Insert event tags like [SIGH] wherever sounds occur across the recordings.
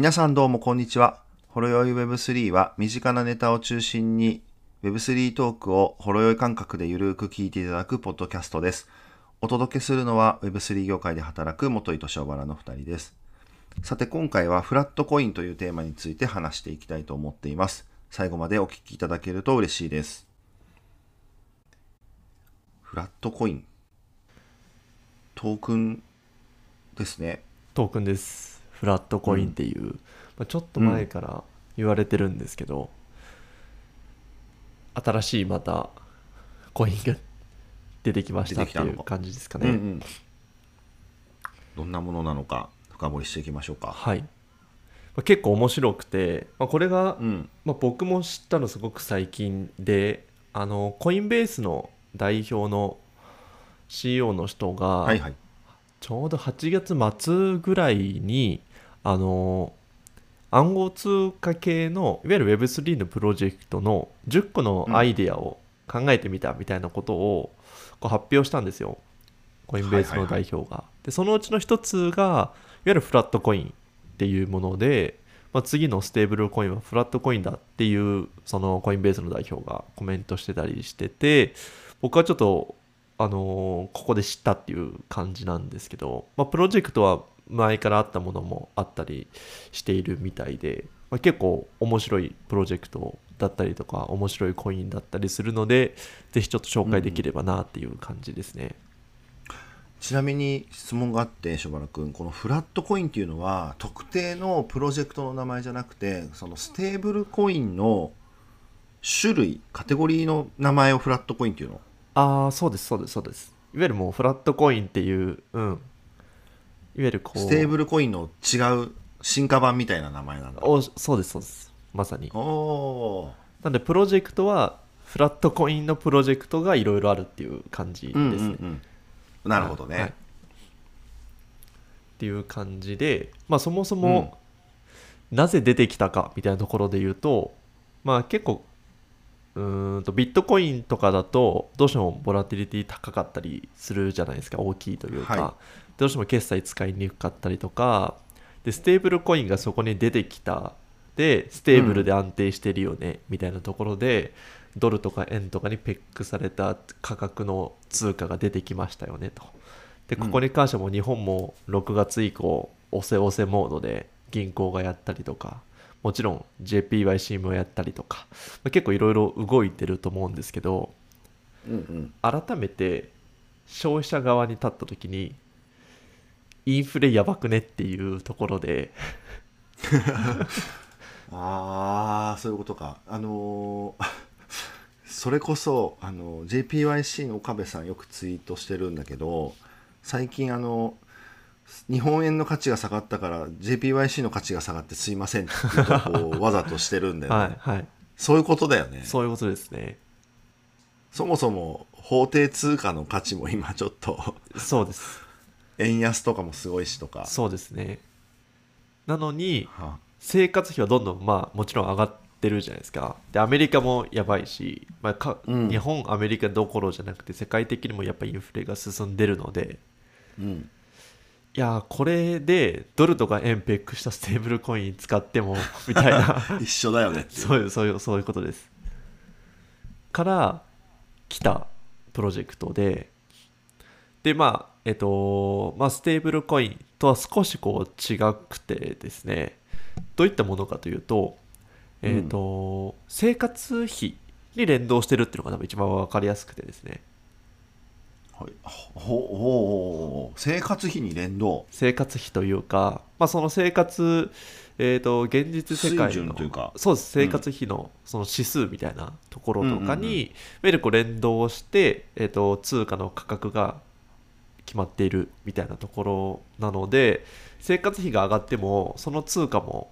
皆さんどうもこんにちは。ほろよい Web3 は身近なネタを中心に Web3 トークをほろよい感覚でゆるく聞いていただくポッドキャストです。お届けするのは Web3 業界で働く元井敏夫原の2人です。さて今回はフラットコインというテーマについて話していきたいと思っています。最後までお聞きいただけると嬉しいです。フラットコイン。トークンですね。トークンですフラットコインっていう、まあ、ちょっと前から言われてるんですけど、新しいまたコインが出てきましたっていう感じですかね、うんうん。どんなものなのか深掘りしていきましょうか。はい、まあ、結構面白くて、まあ、これが、うん。まあ、僕も知ったのすごく最近であのコインベースの代表の CEO の人が、はいはい。ちょうど8月末ぐらいにあの暗号通貨系のいわゆる Web3 のプロジェクトの10個のアイデアを考えてみたみたいなことをこう発表したんですよコインベースの代表が。でそのうちの一つがいわゆるフラットコインっていうもので、まあ、次のステーブルコインはフラットコインだっていうそのコインベースの代表がコメントしてたりしてて僕はちょっとあのーここで知ったっていう感じなんですけど、まあ、プロジェクトは前からあったものもあったりしているみたいで、まあ、結構面白いプロジェクトだったりとか面白いコインだったりするのでぜひちょっと紹介できればなっていう感じですね、ちなみに質問があって、しょばらくん、このフラットコインっていうのは、特定のプロジェクトの名前じゃなくて、そのステーブルコインの種類、カテゴリーの名前をフラットコインっていうの？ああそうですそうですそうです。いわゆるもうフラットコインっていううんいわゆるこうステーブルコインの違う進化版みたいな名前なんだ。おそうですそうですまさにおおなんでプロジェクトはフラットコインのプロジェクトがいろいろあるっていう感じー。ですね、うんうんうん。なるほどね。はいっていう感じで、まあ、そもそもなぜ出てきたかみたいなところで言うと、まあ、結構うーんとビットコインとかだとどうしてもボラティリティ高かったりするじゃないですか大きいというか、はどうしても決済使いにくかったりとか。でステーブルコインがそこに出てきた。でステーブルで安定してるよね、みたいなところでドルとか円とかにペグされた価格の通貨が出てきましたよねと。でここに関しても日本も6月以降押せ押せモードで銀行がやったりとかもちろん JPYC もやったりとか、まあ結構いろいろ動いてると思うんですけどうんうん。改めて消費者側に立った時にインフレやばくねっていうところで [LAUGHS] ああそういうことかあのーそれこそあの JPYC の岡部さんよくツイートしてるんだけど最近あの日本円の価値が下がったから JPYC の価値が下がってすいませんっていうわざとしてるんだよね、はいはい。そういうことだよね。そういうことですね。そもそも法定通貨の価値も今ちょっとそうです。円安とかもすごいしとか。そうですね。なのには生活費はどんどんまあもちろん上がってるじゃないですか。でアメリカもやばいし、まあかうん。日本アメリカどころじゃなくて世界的にもやっぱインフレが進んでるのでうんいやーこれでドルとか円ペックしたステーブルコイン使っても [LAUGHS] みたいな。一緒だよねそういうそういうそういうことです。から来たプロジェクトででまあえっとまあステーブルコインとは少しこう違くてですねどういったものかというとえっと、生活費に連動してるっていうのが多分一番分かりやすくてですね。はい、ほほほほ生活費に連動。生活費というか、まあ、その生活、えー、と現実世界水準のというか。そうです。生活費のその指数みたいなところとかに、いわゆるこう連動して、えー、と通貨の価格が決まっているみたいなところなので生活費が上がってもその通貨も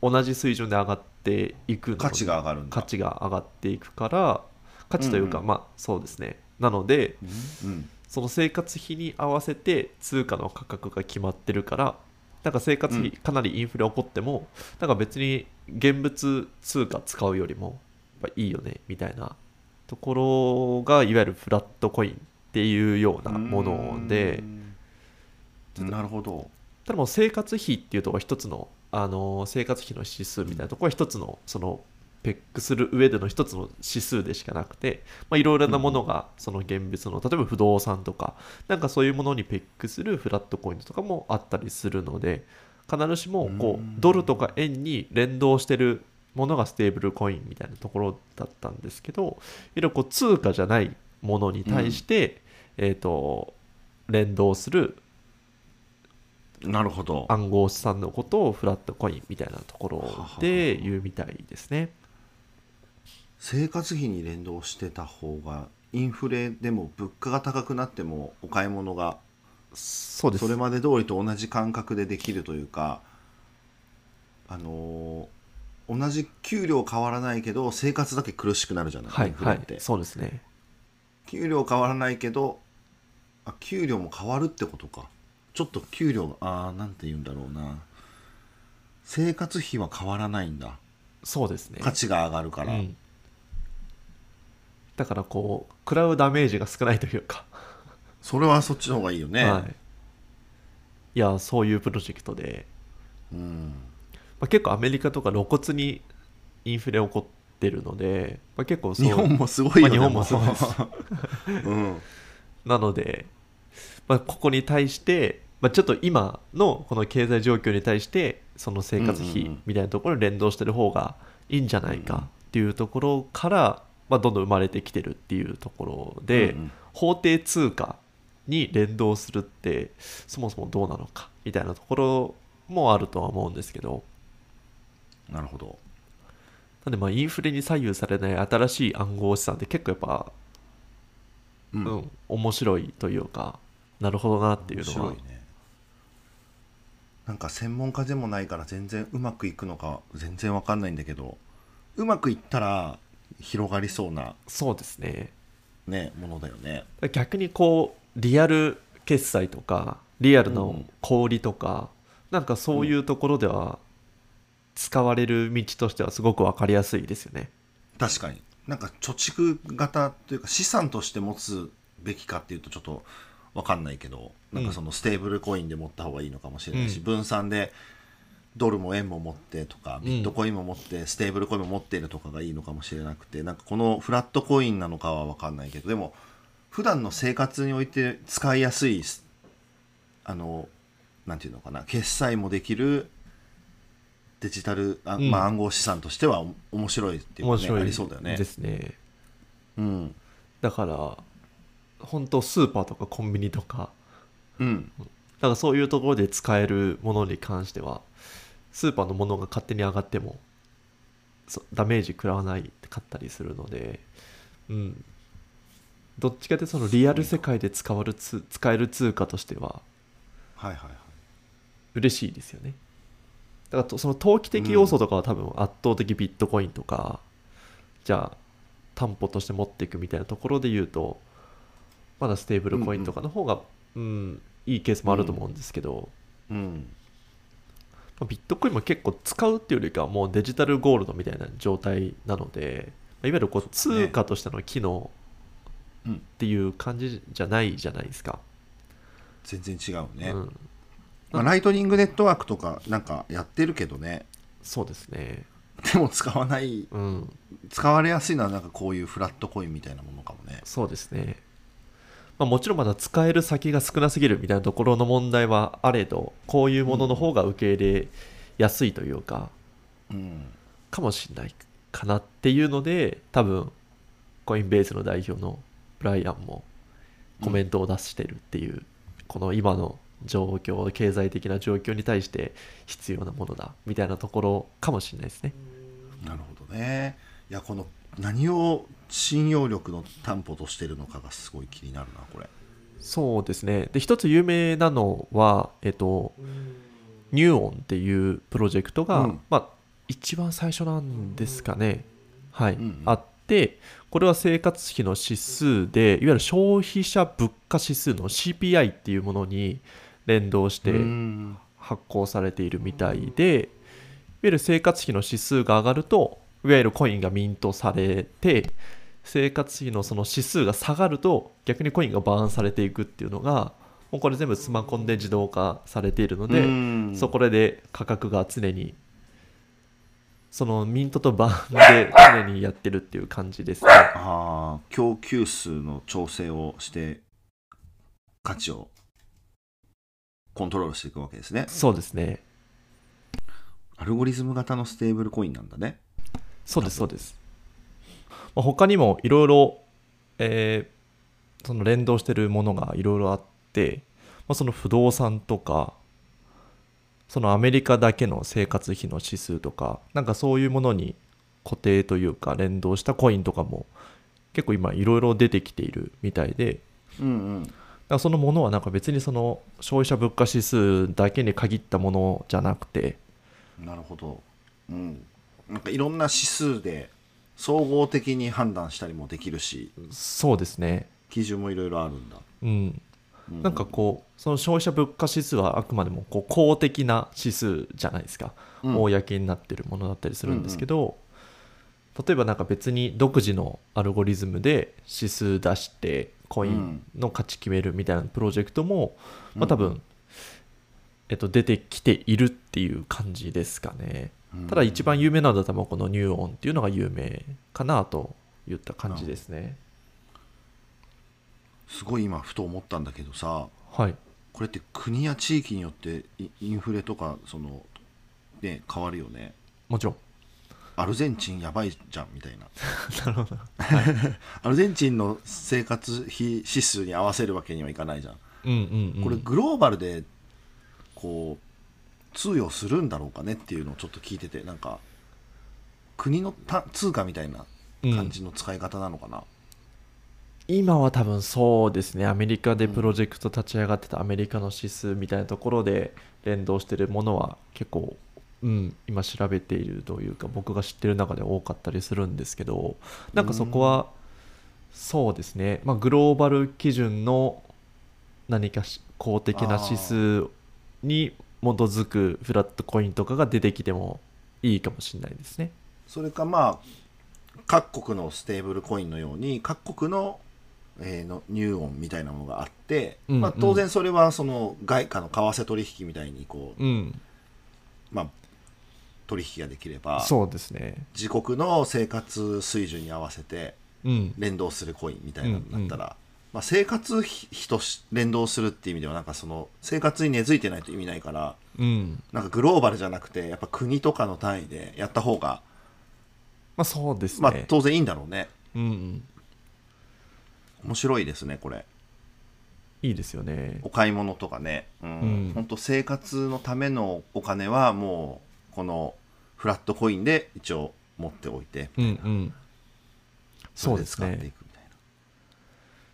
同じ水準で上がっていく価値が上がる価値が上がっていくから価値というか、うんうん。まあそうですねなのでうん。その生活費に合わせて通貨の価格が決まってるからなんか生活費うん。かなりインフレ起こっても、なんか別に現物通貨使うよりもやっぱいいよねみたいな。ところがいわゆるフラットコインっていうようなものでうん。なるほど。ただもう生活費っていうところは一つの、あの生活費の指数みたいなところは一つのそのペックする上での一つの指数でしかなくてまあいろいろなものがその現物の例えば不動産とかなんかそういうものにペックするフラットコインとかもあったりするので必ずしもこうドルとか円に連動してるものがステーブルコインみたいなところだったんですけどいわゆるこう通貨じゃないものに対して、えー、と連動するなるほど。暗号資産のことをフラットコインみたいなところで言うみたいですね。生活費に連動してた方がインフレでも物価が高くなってもお買い物がそうです。それまで通りと同じ感覚でできるというかあのー同じ給料変わらないけど生活だけ苦しくなるじゃない、はいはい。インフレって、そうですね。給料変わらないけどあ給料も変わるってことか。ちょっと給料があーなんて言うんだろうな。生活費は変わらないんだ。そうですね。価値が上がるから、うんだからこう食らうダメージが少ないというか、それはそっちの方がいいよね、はい、いやそういうプロジェクトで、うん。まあ、結構アメリカとか露骨にインフレ起こってるので、まあ、結構そう日本もすごいよね、まあ日本もそうです。う。ん。なので、まあ、ここに対して、まあ、ちょっと今のこの経済状況に対してその生活費みたいなところに連動してる方がいいんじゃないかっていうところから、まあ、どんどん生まれてきてるっていうところで、うんうん。法定通貨に連動するってそもそもどうなのかみたいなところもあるとは思うんですけど。なるほど。なんでまあインフレに左右されない新しい暗号資産って結構やっぱ、ううんん面白いというかなるほどなっていうのは。面白いね。なんか専門家でもないから全然うまくいくのか全然わかんないんだけどうまくいったら広がりそうなそうですね。ねものだよね。逆にこうリアル決済とかリアルうんの小売りとか、なんかそういうところでは使われる道としてはすごく分かりやすいですよね。確かに。なんか貯蓄型というか資産として持つべきかっていうとちょっとわかんないけどなんかそのステーブルコインで持った方がいいのかもしれないし、うん。分散でドルも円も持ってとかんビットコインも持って、ステーブルコインも持っているとかがいいのかもしれなくてなんかこのフラットコインなのかはわかんないけどでも普段の生活において使いやすいあのなんていうのかな決済もできるデジタルあ、うんまあ、暗号資産としてはお面白いっていうか、ね、面白いありそうだよねで。すね。うんだから本当スーパーとかコンビニとかうん、だからそういうところで使えるものに関してはスーパーのものが勝手に上がってもそダメージ食らわないかったりするので、うん、どっちかってそのリアル世界で使わるつ使える通貨としてははいはいはい。嬉しいですよね。だからとその投機的要素とかは多分圧倒的ビットコインとか、じゃあ担保として持っていくみたいなところで言うとまだステーブルコインとかの方が、うんいいケースもあると思うんですけど、うん、まあビットコインも結構使うっていうよりかはもうデジタルゴールドみたいな状態なので、まあいわゆるこう通貨としての機能うん。っていう感じじゃないじゃないですか。全然違うね、うん、まあ、ライトニングネットワークとかなんかやってるけどね。そうですね。でも使わない。うん、使われやすいのはなんかこういうフラットコインみたいなものかもね。そうですね。まあ、もちろんまだ使える先が少なすぎるみたいなところの問題はあれど、こういうものの方が受け入れやすいというか、うん。かもしれないかなっていうので、多分コインベースの代表のブライアンもコメントを出してるっていう、この今の状況、経済的な状況に対して必要なものだみたいなところかもしれないですね。なるほどね。いやこの何を信用力の担保としてるのかがすごい気になるなこれ。そうですね。で、一つ有名なのは、えっと、ニューオンっていうプロジェクトが、うん。まあ、一番最初なんですかね。はい、うんうん。あって、これは生活費の指数で、いわゆる消費者物価指数の CPI っていうものに連動してうん。発行されているみたいで、いわゆる生活費の指数が上がると、いわゆるコインがミントされて、生活費のその指数が下がると、逆にコインがバーンされていくっていうのが、もうこれ全部スマコンで自動化されているのうで、ん。そこで価格が常にそのミントとバーンで常にやってるっていう感じですね。ああ供給数の調整をして価値をコントロールしていくわけですね。そうですね。アルゴリズム型のステーブルコインなんだねそうですそうです、まあ、他にもいろいろえーその連動してるものがいろいろあって、まあ、その不動産とかそのアメリカだけの生活費の指数とかなんかそういうものに固定というか連動したコインとかも結構今いろいろ出てきているみたいでうんうん。だからそのものはなんか別にその消費者物価指数だけに限ったものじゃなくてなるほど。うんなんかいろんな指数で総合的に判断したりもできるしそうですね。基準もいろいろあるんだ、うん。うなんかこうその消費者物価指数はあくまでもこう公的な指数じゃないですか、うん。公になってるものだったりするんですけど、例えばなんか別に独自のアルゴリズムで指数出してコインの価値決めるみたいなプロジェクトも、まあ、多分、えっと、出てきているっていう感じですかね。うんただ一番有名なのはこのニューオンっていうのが有名かなといった感じですね。すごい今ふと思ったんだけどさはい。これって国や地域によってイインフレとかそのね変わるよねもちろん。アルゼンチンやばいじゃんみたいな [LAUGHS] なるほど。アルゼンチンの生活費指数に合わせるわけにはいかないじゃん、うんうん、うん。これグローバルでこう通用するんだろうかねっていうのをちょっと聞いててなんか国のた通貨みたいな感じの使い方なのかな、今は多分そうですね。アメリカでプロジェクト立ち上がってたアメリカの指数みたいなところで連動してるものは結構、うん、今調べているというか僕が知ってる中で多かったりするんですけどなんかそこはそうですね、まあ、グローバル基準の何かし公的な指数に基づくフラットコインとかが出てきてもいいかもしれないですね。それかまあ各国のステーブルコインのように各国の,、えーのニューオンみたいなものがあって、うんまあ、当然それはその外貨の為替取引みたいにこう、うん、まあ、取引ができればそうですね。自国の生活水準に合わせてうん、連動するコインみたいなのになったら、まあ、生活費とし連動するっていう意味ではなんかその生活に根付いてないと意味ないからうん、なんかグローバルじゃなくてやっぱ国とかの単位でやった方が、まあそうですね。まあ、当然いいんだろうねうんうん、面白いですねこれいいですよね。お買い物とかね、うんうん本当生活のためのお金はもうこのフラットコインで一応持っておいてうんうん。そうれですね。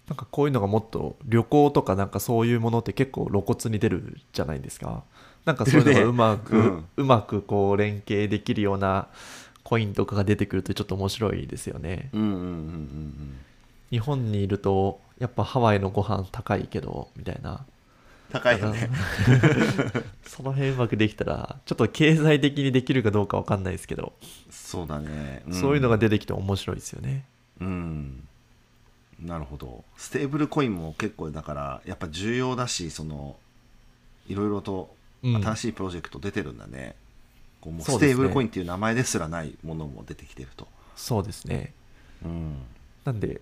なんかこういうのがもっと旅行とかなんかそういうものって結構露骨に出るじゃないですか。なんかそういうのがうまく、出るねうまくこう連携できるようなコインとかが出てくるとちょっと面白いですよね。なうんうんうんうん日本にいるとやっぱハワイのご飯高いけどみたいな。高いよね [LAUGHS] その辺うまくできたらちょっと経済的にできるかどうかわかんないですけど、そうだね、んそういうのが出てきて面白いですよね。うんなるほど。ステーブルコインも結構だからやっぱ重要だしそのいろいろとうん。新しいプロジェクト出てるんだね,、こうもうそうですね。ステーブルコインっていう名前ですらないものも出てきてると、そうですね。うん、なんで、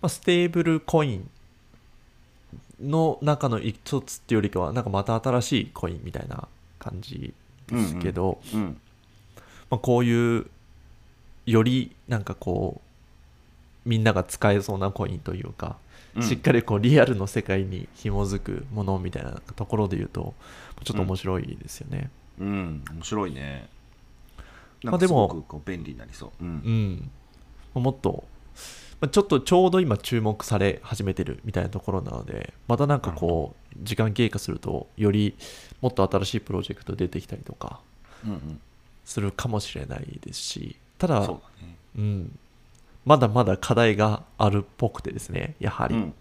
まあ、ステーブルコインの中の一つっていうよりかは、なんかまた新しいコインみたいな感じですけど、うんまあ、こういうよりなんかこう、みんなが使えそうなコインというか、うん。しっかりこうリアルの世界に紐づくものみたいなところで言うと、ちょっと面白いですよね。うん。面白いね。なんまあでもかすごくこう便利になりそう、うん。うん、もっと、まあちょっとちょうど今注目され始めてるみたいなところなので、またなんかこう、時間経過すると、よりもっと新しいプロジェクト出てきたりとかうんうん。するかもしれないですし、ただね。うん、まだまだ課題があるっぽくてですね、やはり。うん。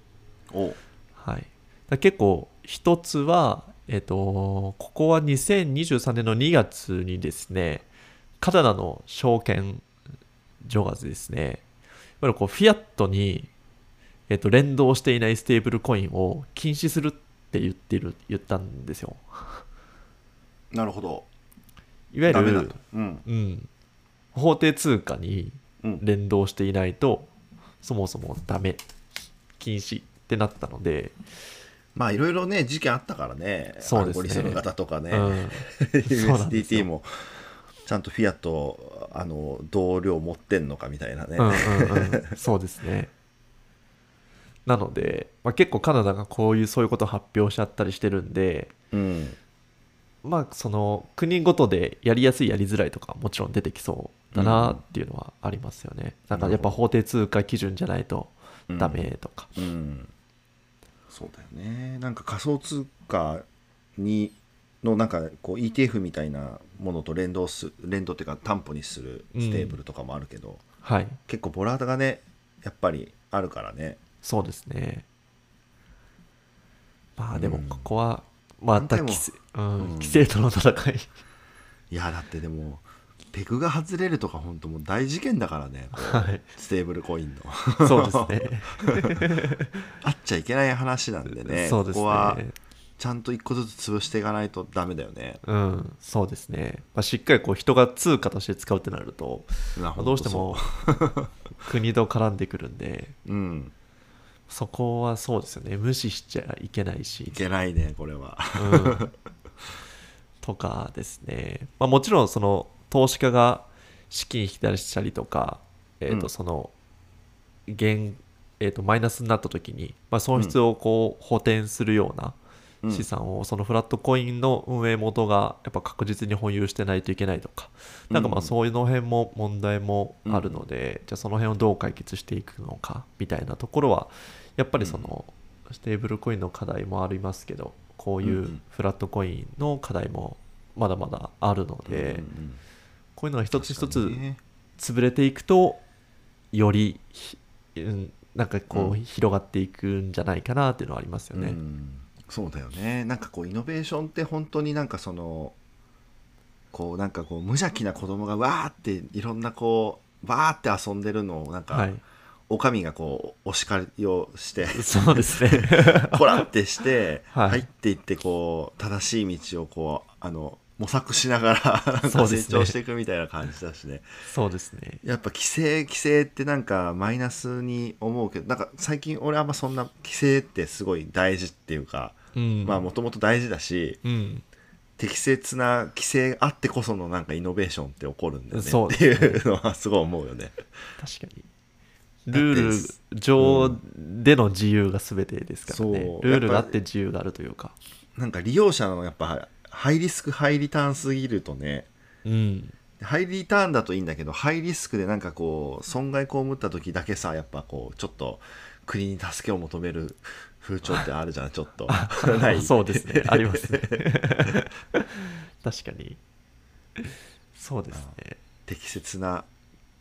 お。はい、結構一つは、えっとここは2023年の2月にですねカナダの証券所がですねいわゆるこうフィアットに、えっと連動していないステーブルコインを禁止するっって言ってる言ったんですよ。なるほど。いわゆるうん。うん、法定通貨にうん連動していないとそもそもダメ禁止ってなったので、まあいろいろね事件あったからね。そうですね。アルゴリ型とかね、うん。[LAUGHS] USDT もちゃんとフィアットあの同量持ってんのかみたいなね、うんうんうん、そうですね。なので、まあ、結構カナダがこういうそういうことを発表しちゃったりしてるんでうん。まあその国ごとでやりやすいやりづらいとかもちろん出てきそうだなっていうのはありますよね、なんかやっぱ法定通貨基準じゃないとダメとか、うん。そうだよね。なんか仮想通貨にのなんかこう ETF みたいなものと連動す連動っていうか担保にするステーブルとかもあるけど、はい。結構ボラがねやっぱりあるからね。そうですね。まあでもうん。ここはまた規制,、うんうん。規制との戦い。いやだってでもペグが外れるとか本当もう大事件だからね。はい。ステーブルコインの。そうですね。[LAUGHS] あっちゃいけない話なんでね。そうですここはねちゃんと一個ずつ潰していかないとダメだよね、うん。そうですね、まあ、しっかりこう人が通貨として使うってなると、まあまあどうしても国と絡んでくるんでうん。そこはそうですよね。無視しちゃいけないし。いけないねこれは。うん。とかですね、まあ、もちろんその投資家が資金引き出したりとか、えーうん。とその減えー、とマイナスになった時に、まあ、損失をこう補填するようなうん。資産をそのフラットコインの運営元がやっぱ確実に保有してないといけないとか。なんかまあうんそういうの辺も問題もあるので、じゃあその辺をどう解決していくのかみたいなところはやっぱりそのステーブルコインの課題もありますけどこういんううん。フラットコインの課題もまだまだあるので、うんうんこういうのが一つ一確つ潰れていくとよりなんかこううん。広がっていくんじゃないかなっていうのはありますよね。うん。そうだよね。なんかこうイノベーションって本当になんかそのこうなんかこう無邪気な子供がわーっていろんなこうわーって遊んでるのをなんか、はい、おかみがこうお叱りをしてそうですね。[LAUGHS] こらってして、はい。入っていってこう正しい道をこうあの模索しながら [LAUGHS] な成長していくみたいな感じだしねそうですね。やっぱ規制規制ってなんかマイナスに思うけどなんか最近俺あんまそんな規制ってすごい大事っていうか、うん、まあもともと大事だしうん、適切な規制あってこそのなんかイノベーションって起こるんだよねっていうのはすごい思うよね。確かに。ルール上での自由が全てですからね。そうルールがあって自由があるというか。なんか利用者のやっぱハイリスクハイリターンすぎるとねうん。ハイリターンだといいんだけどハイリスクでなんかこう損害被った時だけさやっぱこうちょっと国に助けを求める風潮ってあるじゃんちょっとないそうですね。[LAUGHS] ありますね。確かに。そうですね。適切な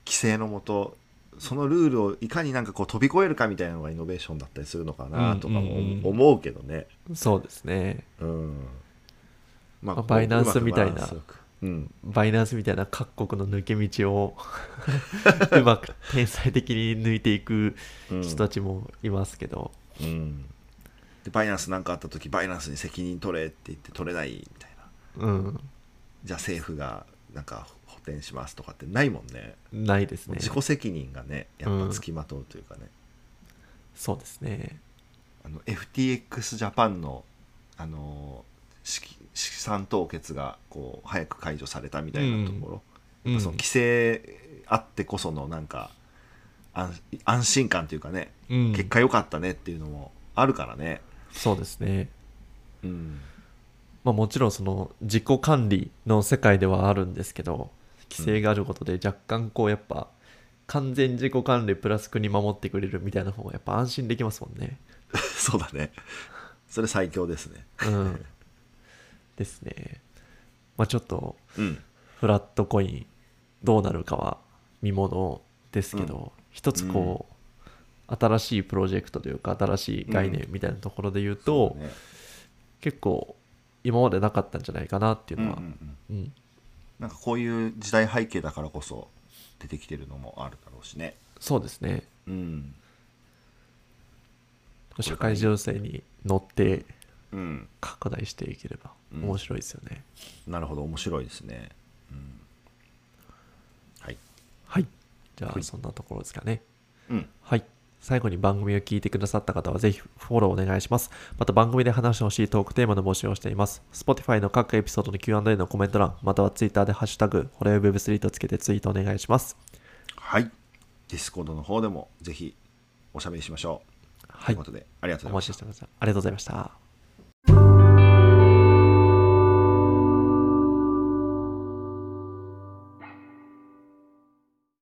規制のもとそのルールをいかになんかこう飛び越えるかみたいなのがイノベーションだったりするのかなとかもうんうんうん思うけどねそうですね。うんままあバイナンスみたいな。うん。バイナンスみたいな各国の抜け道を [LAUGHS] うまく天才的に抜いていくうん人たちもいますけど、うん。でバイナンスなんかあった時バイナンスに責任取れって言って取れないみたいな。うん、じゃあ政府がなんか補填しますとかってないもんね。ないですね。自己責任がねやっぱつきまとうというかね、そうですね。あの FTX ジャパンのあの資金資産凍結がこう早く解除されたみたいなところ、うん。やっぱその規制あってこそのなんか安安心感というかね、うん、結果良かったねっていうのもあるからね。そうですね。うん。まあ、もちろんその自己管理の世界ではあるんですけど規制があることで若干こうやっぱ完全自己管理プラス国守ってくれるみたいな方がやっぱ安心できますもんね。[LAUGHS] そうだね。それ最強ですね。うん、ですね。まあちょっとうん。フラットコインどうなるかは見ものですけど、一つこう、新しいプロジェクトというか新しい概念みたいなところで言うと、そうだね。結構今までなかったんじゃないかなっていううんうのは、んうん。うん。なんかこういう時代背景だからこそ出てきてるのもあるだろうしね。そうですね。うん。社会情勢に乗ってうん拡大していければうん。面白いですよね、なるほど面白いですね、うん、はい。はい。じゃはい。あそんなところですかね。うん。はい。最後に番組を聞いてくださった方はぜひフォローお願いします。また番組で話してほしいトークテーマの募集をしています。Spotify の各エピソードの Q&A のコメント欄、または Twitter でハッシュタグ、ほろよい Web3 とつけてツイートお願いします。はい。ディスコードの方でもぜひおしゃべりしましょう。はい。というこ。とでありがとうおございました。待ちしてます。ありがとうございました。